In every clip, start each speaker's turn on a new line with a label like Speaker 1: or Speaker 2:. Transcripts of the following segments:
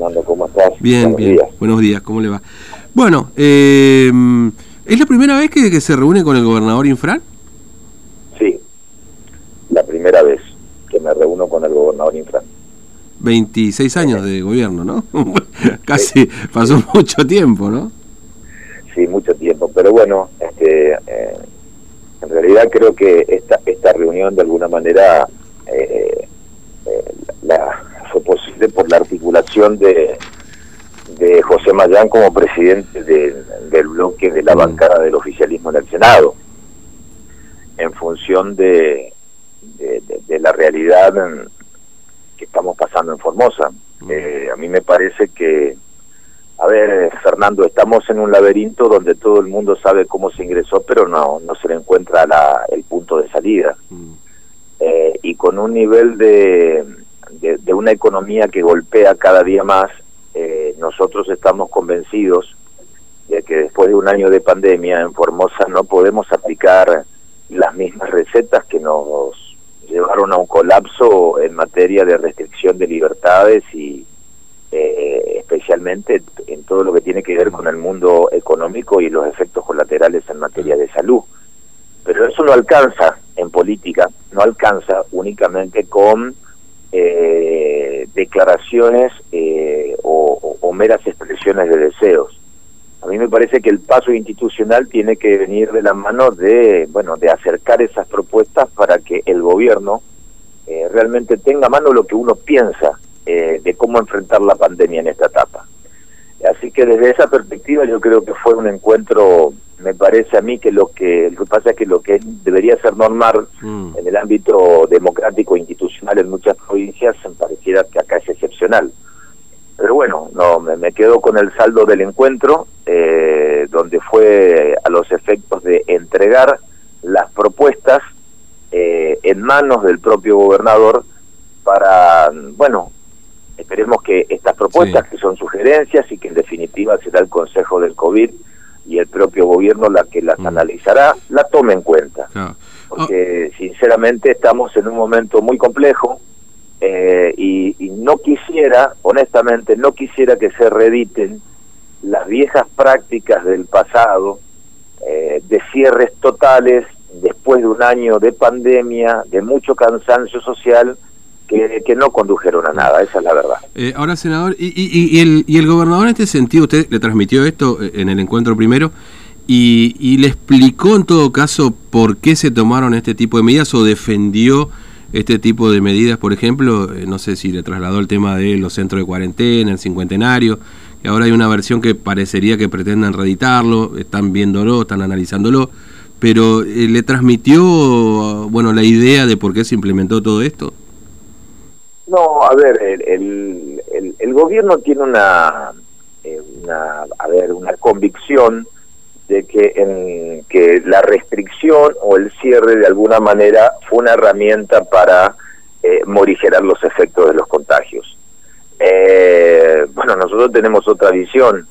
Speaker 1: Fernando, ¿cómo estás?
Speaker 2: Bien, bien. Buenos días, ¿cómo le va? Bueno, eh, ¿es la primera vez que, se reúne con el gobernador Infran?
Speaker 1: Sí, la primera vez que me reúno con el gobernador Infran.
Speaker 2: 26 años de gobierno, ¿no? Casi pasó mucho tiempo, ¿no?
Speaker 1: Sí, mucho tiempo, pero bueno, este, eh, en realidad creo que esta, esta reunión de alguna manera eh, eh, la, fue posible por la articulación de, de José Mayán como presidente del bloque de la bancada del oficialismo en el Senado, en función de, de, la realidad que estamos pasando en Formosa. Eh, a mí me parece que, a ver, Fernando, estamos en un laberinto donde todo el mundo sabe cómo se ingresó, pero no, no se le encuentra la, el punto de salida. Eh, y con un nivel de, de, una economía que golpea cada día más, eh, nosotros estamos convencidos de que después de un año de pandemia en Formosa no podemos aplicar las mismas recetas que nos llevaron a un colapso en materia de restricción de libertades y eh, especialmente en todo lo que tiene que ver con el mundo económico y los efectos colaterales en materia de salud. Pero eso no alcanza en política, no alcanza únicamente con eh, declaraciones eh, o, meras expresiones de deseos. A mí me parece que el paso institucional tiene que venir de la mano de, bueno, de acercar esas propuestas para que el gobierno eh, realmente tenga a mano lo que uno piensa eh, de cómo enfrentar la pandemia en esta etapa. Así que desde esa perspectiva yo creo que fue un encuentro me parece a mí que lo que, lo que pasa es que lo que debería ser normal mm. en el ámbito democrático e institucional en muchas provincias me pareciera que acá es excepcional. Pero bueno, no me, quedo con el saldo del encuentro, eh, donde fue a los efectos de entregar las propuestas eh, en manos del propio gobernador para, bueno, esperemos que estas propuestas, que son sugerencias y que en definitiva será el Consejo del COVID, y el propio gobierno la que las mm. analizará, la tome en cuenta. Porque sinceramente estamos en un momento muy complejo eh, y, no quisiera, honestamente, no quisiera que se reediten las viejas prácticas del pasado eh, de cierres totales después de un año de pandemia, de mucho cansancio social que, no condujeron a nada, esa es la verdad.
Speaker 2: Eh, ahora, senador, y, y, el, y el gobernador en este sentido, usted le transmitió esto eh, en el encuentro primero, y, y le explicó en todo caso por qué se tomaron este tipo de medidas o defendió este tipo de medidas, por ejemplo, eh, no sé si le trasladó el tema de los centros de cuarentena, el cincuentenario, que ahora hay una versión que parecería que pretenden reeditarlo, están viéndolo, están analizándolo, pero le transmitió, bueno, la idea de por qué se implementó todo esto.
Speaker 1: No, a ver, el, el, el, gobierno tiene una, eh, una, a ver, una convicción de que, en, que la restricción o el cierre de alguna manera fue una herramienta para eh, morigerar los efectos de los contagios. Eh, bueno, nosotros tenemos otra visión,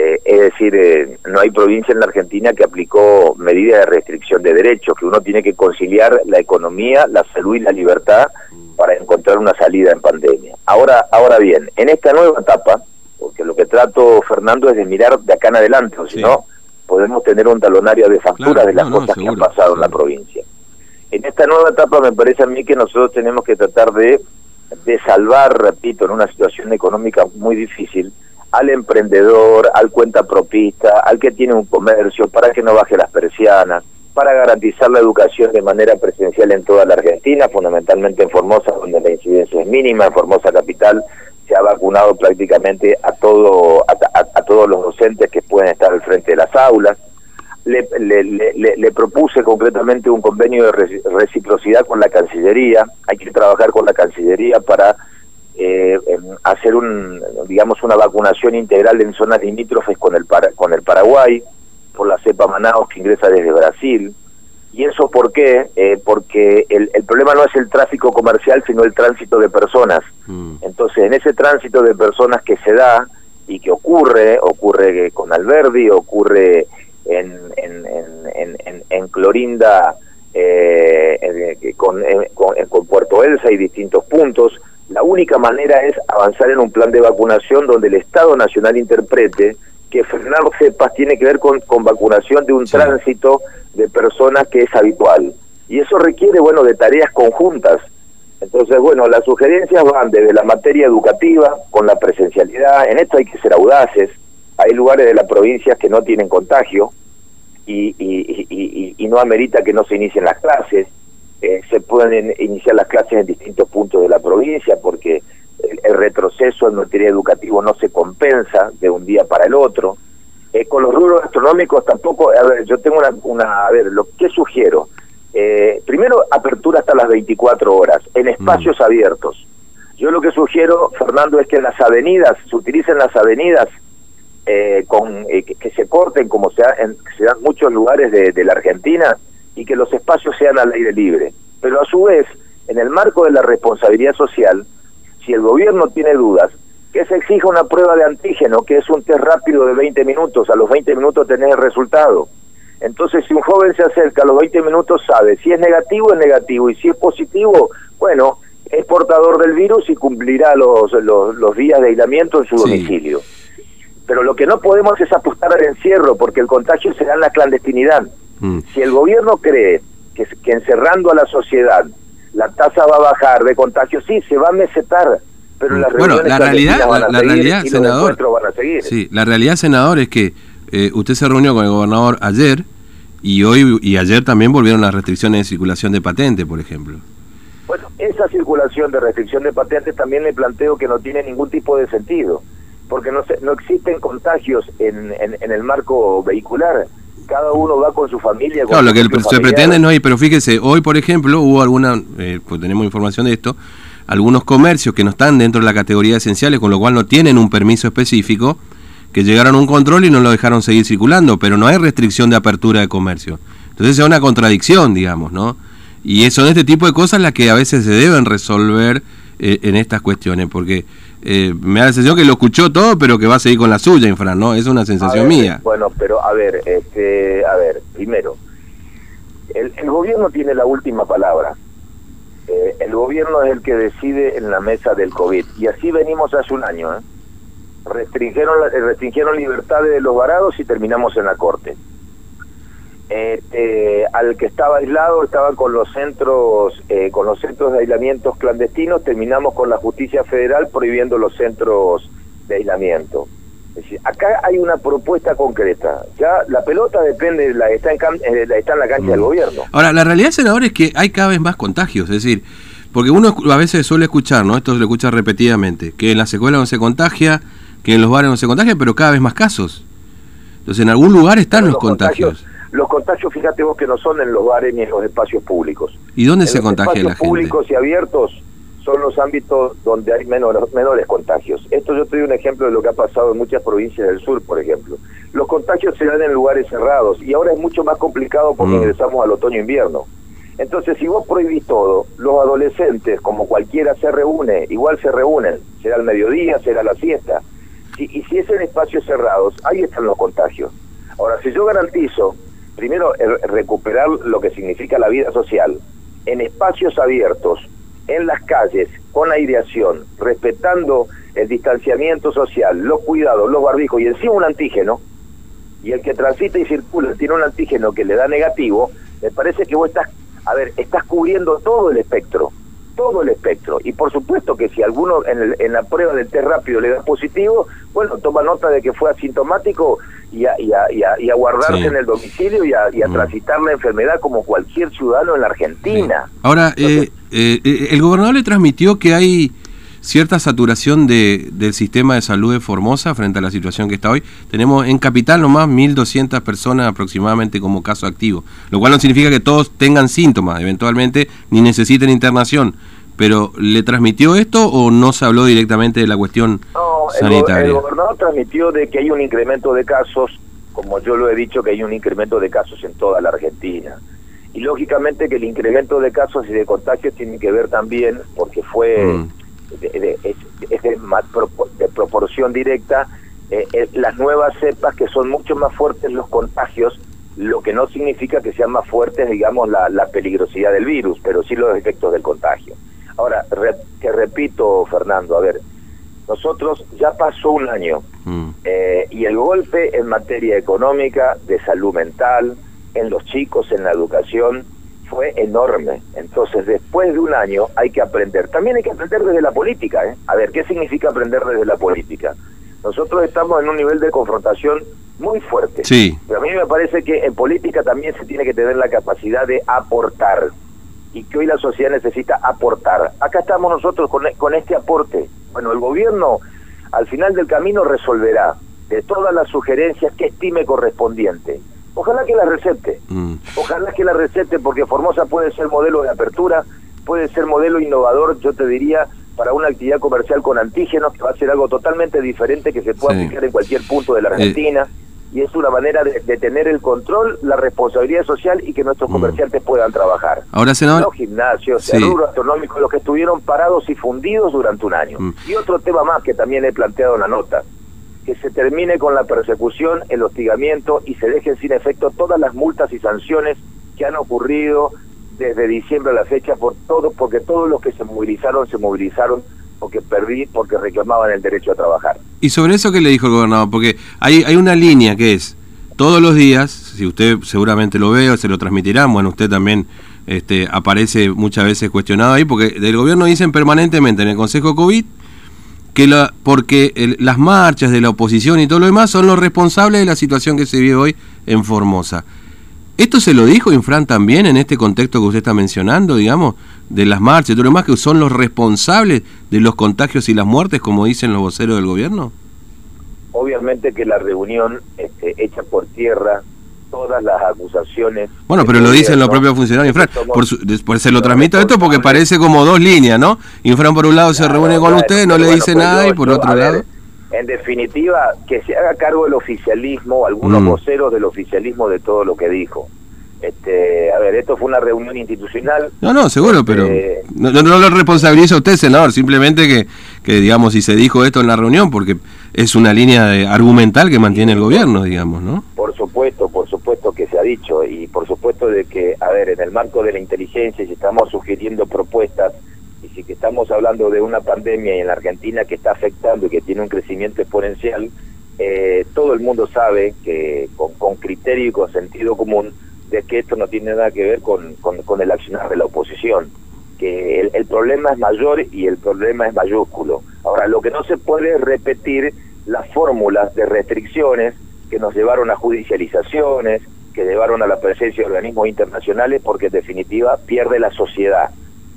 Speaker 1: eh, es decir, no hay provincia en la Argentina que aplicó medidas de restricción de derechos, que uno tiene que conciliar la economía, la salud y la libertad para encontrar una salida en pandemia. Ahora, ahora bien, en esta nueva etapa, porque lo que trato, Fernando, es de mirar de acá en adelante, o si no, podemos tener un talonario de factura de las cosas que han pasado en la provincia. En esta nueva etapa me parece a mí que nosotros tenemos que tratar de, de salvar, repito, en una situación económica muy difícil, al emprendedor, al cuenta propista, al que tiene un comercio, para que no baje las persianas, para garantizar la educación de manera presencial en toda la Argentina, fundamentalmente en Formosa, donde la incidencia es mínima, en Formosa Capital se ha vacunado prácticamente a, todo, a, todos los docentes que pueden estar al frente de las aulas. Le, le, propuse concretamente un convenio de reciprocidad con la Cancillería, hay que trabajar con la Cancillería para eh, hacer un, digamos, una vacunación integral en zonas limítrofes con el, con el Paraguay, por la cepa Manaus que ingresa desde Brasil. ¿Y eso por qué? Eh, porque el, el, problema no es el tráfico comercial, sino el tránsito de personas. Mm. Entonces, en ese tránsito de personas que se da y que ocurre, ocurre con Alberdi, ocurre en, en, en, en, Clorinda, eh, con, con, con, Puerto Elsa y distintos puntos, La única manera es avanzar en un plan de vacunación donde el Estado Nacional interprete que frenar cepas tiene que ver con, con vacunación de un tránsito de personas que es habitual. Y eso requiere, bueno, de tareas conjuntas. Entonces, bueno, las sugerencias van desde la materia educativa, con la presencialidad, en esto hay que ser audaces, hay lugares de la provincia que no tienen contagio y, y, y, no amerita que no se inicien las clases, eh, se pueden iniciar las clases en distintos puntos de la provincia porque el, retroceso en materia educativa no se compensa de un día para el otro. Eh, con los rubros gastronómicos tampoco, a ver, yo tengo una, una a ver, lo que sugiero, eh, primero apertura hasta las 24 horas, en espacios mm. abiertos. Yo lo que sugiero, Fernando, es que en las avenidas, se utilicen las avenidas eh, con que, se corten como se, en, se dan muchos lugares de, de la Argentina y que los espacios sean al aire libre. Pero a su vez, en el marco de la responsabilidad social, si el gobierno tiene dudas, que se exija una prueba de antígeno, que es un test rápido de 20 minutos, a los 20 minutos tenés el resultado. Entonces, si un joven se acerca a los 20 minutos, sabe si es negativo, es negativo, y si es positivo, bueno, es portador del virus y cumplirá los, los, días de aislamiento en su domicilio. Pero lo que no podemos es apostar al encierro, porque el contagio será en la clandestinidad. Mm. Si el gobierno cree que, que encerrando a la sociedad la tasa va a bajar de contagio, sí, se va a mesetar, pero
Speaker 2: las bueno, la realidad, la, realidad, senador, Sí, la realidad, senador, es que eh, usted se reunió con el gobernador ayer y hoy y ayer también volvieron las restricciones de circulación de patente, por ejemplo.
Speaker 1: Bueno, esa circulación de restricción de patentes también le planteo que no tiene ningún tipo de sentido, porque no, no existen contagios en, en el marco vehicular cada uno va con su familia.
Speaker 2: claro, lo que se pretende no hay, pero fíjese, hoy por ejemplo hubo alguna, eh, pues tenemos información de esto, algunos comercios que no están dentro de la categoría esenciales, con lo cual no tienen un permiso específico, que llegaron a un control y no lo dejaron seguir circulando, pero no hay restricción de apertura de comercio. Entonces es una contradicción, digamos, ¿no? Y son este tipo de cosas las que a veces se deben resolver eh, en estas cuestiones, porque eh, me da la sensación que lo escuchó todo, pero que va a seguir con la suya, Infran, ¿no? Es una sensación mía.
Speaker 1: Bueno, pero a ver, este, a ver, primero, el, gobierno tiene la última palabra. Eh, el gobierno es el que decide en la mesa del COVID. Y así venimos hace un año. ¿eh? Restringieron, restringieron libertades de los varados y terminamos en la corte. Este, al que estaba aislado estaban con los centros eh, con los centros de aislamientos clandestinos terminamos con la justicia federal prohibiendo los centros de aislamiento. Es decir, acá hay una propuesta concreta. Ya la pelota depende la está en eh, está en la cancha del mm. gobierno.
Speaker 2: Ahora la realidad senador es que hay cada vez más contagios es decir porque uno a veces suele escuchar no esto se lo escucha repetidamente que en las escuelas no se contagia que en los bares no se contagia pero cada vez más casos. Entonces en algún lugar están los, contagios
Speaker 1: los contagios, fíjate vos que no son en los bares ni en los espacios públicos.
Speaker 2: ¿Y dónde se contagia la
Speaker 1: gente? públicos y abiertos son los ámbitos donde hay menores, menores contagios. Esto yo te doy un ejemplo de lo que ha pasado en muchas provincias del sur, por ejemplo. Los contagios se dan en lugares cerrados y ahora es mucho más complicado porque mm. ingresamos al otoño-invierno. Entonces, si vos prohibís todo, los adolescentes, como cualquiera se reúne, igual se reúnen, será el mediodía, será la siesta. y si es en espacios cerrados, ahí están los contagios. Ahora, si yo garantizo primero recuperar lo que significa la vida social en espacios abiertos, en las calles, con aireación, respetando el distanciamiento social, los cuidados, los barbijos y encima un antígeno, y el que transita y circula tiene un antígeno que le da negativo, me parece que vos estás, a ver, estás cubriendo todo el espectro, todo el espectro. Y por supuesto que si alguno en, en la prueba del test rápido le da positivo, bueno, toma nota de que fue asintomático y a, y y a, guardarse en el domicilio y a, y a mm. transitar la enfermedad como cualquier ciudadano en la Argentina.
Speaker 2: Ahora, eh, eh, eh, el gobernador le transmitió que hay cierta saturación de, del sistema de salud de Formosa frente a la situación que está hoy. Tenemos en Capital nomás 1.200 personas aproximadamente como caso activo, lo cual no significa que todos tengan síntomas eventualmente ni necesiten internación. Pero ¿le transmitió esto o no se habló directamente de la cuestión sanitaria?
Speaker 1: El, gobernador transmitió de que hay un incremento de casos, como yo lo he dicho, que hay un incremento de casos en toda la Argentina. Y lógicamente que el incremento de casos y de contagios tiene que ver también, porque fue mm. de, es, de, proporción directa, eh, eh, las nuevas cepas que son mucho más fuertes los contagios, lo que no significa que sean más fuertes, digamos, la, la peligrosidad del virus, pero sí los efectos del contagio. Ahora, que repito, Fernando, a ver, nosotros ya pasó un año
Speaker 2: Mm.
Speaker 1: eh, y el golpe en materia económica, de salud mental, en los chicos, en la educación, fue enorme. Entonces, después de un año hay que aprender. También hay que aprender desde la política. ¿eh? A ver, ¿qué significa aprender desde la política? Nosotros estamos en un nivel de confrontación muy fuerte.
Speaker 2: Sí.
Speaker 1: Pero a mí me parece que en política también se tiene que tener la capacidad de aportar y que hoy la sociedad necesita aportar. Acá estamos nosotros con, con este aporte. Bueno, el gobierno al final del camino resolverá de todas las sugerencias que estime correspondiente. Ojalá que la recete,
Speaker 2: Mm.
Speaker 1: ojalá que la recete porque Formosa puede ser modelo de apertura, puede ser modelo innovador, yo te diría, para una actividad comercial con antígenos, que va a ser algo totalmente diferente que se pueda
Speaker 2: Sí.
Speaker 1: aplicar en cualquier punto de la Argentina. Y es una manera de, de tener el control, la responsabilidad social y que nuestros
Speaker 2: Mm.
Speaker 1: comerciantes puedan trabajar.
Speaker 2: Ahora, senador,
Speaker 1: Los gimnasios,
Speaker 2: Sí.
Speaker 1: el rubro astronómico, los que estuvieron parados y fundidos durante un año.
Speaker 2: Mm.
Speaker 1: Y otro tema más que también he planteado en la nota, que se termine con la persecución, el hostigamiento y se dejen sin efecto todas las multas y sanciones que han ocurrido desde diciembre a la fecha por todo, porque todos los que se movilizaron se movilizaron porque perdí, porque reclamaban el derecho a trabajar.
Speaker 2: ¿y sobre eso qué le dijo el gobernador? Porque hay, hay una línea que es, todos los días, si usted seguramente lo ve o se lo transmitirán, bueno, usted también este, aparece muchas veces cuestionado ahí, porque del gobierno dicen permanentemente en el Consejo COVID que la, porque las marchas de la oposición y todo lo demás son los responsables de la situación que se vive hoy en Formosa. ¿Esto se lo dijo Infran también en este contexto que usted está mencionando, digamos, de las marchas y todo lo demás, que son los responsables de los contagios y las muertes, como dicen los voceros del gobierno?
Speaker 1: Obviamente que la reunión este, echa por tierra todas las acusaciones.
Speaker 2: Bueno, pero lo dicen los propios funcionarios Infran. Por, su- por- se lo transmito esto porque parece como dos líneas, ¿no? Infran por un lado se reúne con usted, no le dice
Speaker 1: pues
Speaker 2: nada y por otro lado...
Speaker 1: En definitiva, que se haga cargo el oficialismo, algunos
Speaker 2: Mm.
Speaker 1: voceros del oficialismo de todo lo que dijo. Este, a ver, esto fue una reunión institucional.
Speaker 2: No, no, seguro, pero
Speaker 1: Eh,
Speaker 2: no, no, no lo responsabiliza usted, senador, simplemente que, que, digamos, si se dijo esto en la reunión, porque es una línea de- argumental que mantiene el gobierno, digamos, ¿no?
Speaker 1: Por supuesto, por supuesto que se ha dicho y por supuesto de que, a ver, en el marco de la inteligencia, si estamos sugiriendo propuestas estamos hablando de una pandemia en la Argentina que está afectando y que tiene un crecimiento exponencial, eh, todo el mundo sabe que con, con criterio y con sentido común de que esto no tiene nada que ver con, el accionar de la oposición, que el, el problema es mayor y el problema es mayúsculo. Ahora, lo que no se puede es repetir las fórmulas de restricciones que nos llevaron a judicializaciones, que llevaron a la presencia de organismos internacionales, porque en definitiva pierde la sociedad.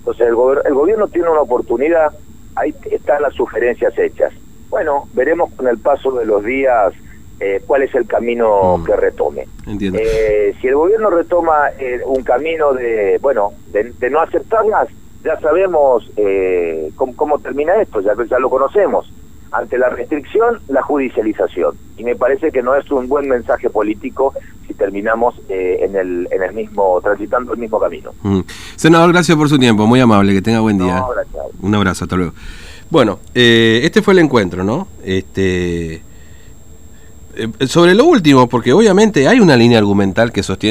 Speaker 1: Entonces el, gober- el gobierno tiene una oportunidad, ahí están las sugerencias hechas. Bueno, veremos con el paso de los días eh, cuál es el camino
Speaker 2: Mm.
Speaker 1: que retome.
Speaker 2: Entiendo.
Speaker 1: Eh, si el gobierno retoma eh, un camino de, bueno, de, de no aceptarlas, ya sabemos eh, cómo, cómo termina esto, ya, ya lo conocemos. Ante la restricción, la judicialización. Y me parece que no es un buen mensaje político terminamos eh, en, el, en el mismo, transitando el mismo camino.
Speaker 2: Mm. Senador, gracias por su tiempo, muy amable, que tenga buen día.
Speaker 1: No, gracias.
Speaker 2: Un abrazo, hasta luego. Bueno, eh, este fue el encuentro, ¿no? Este, eh, sobre lo último, porque obviamente hay una línea argumental que sostiene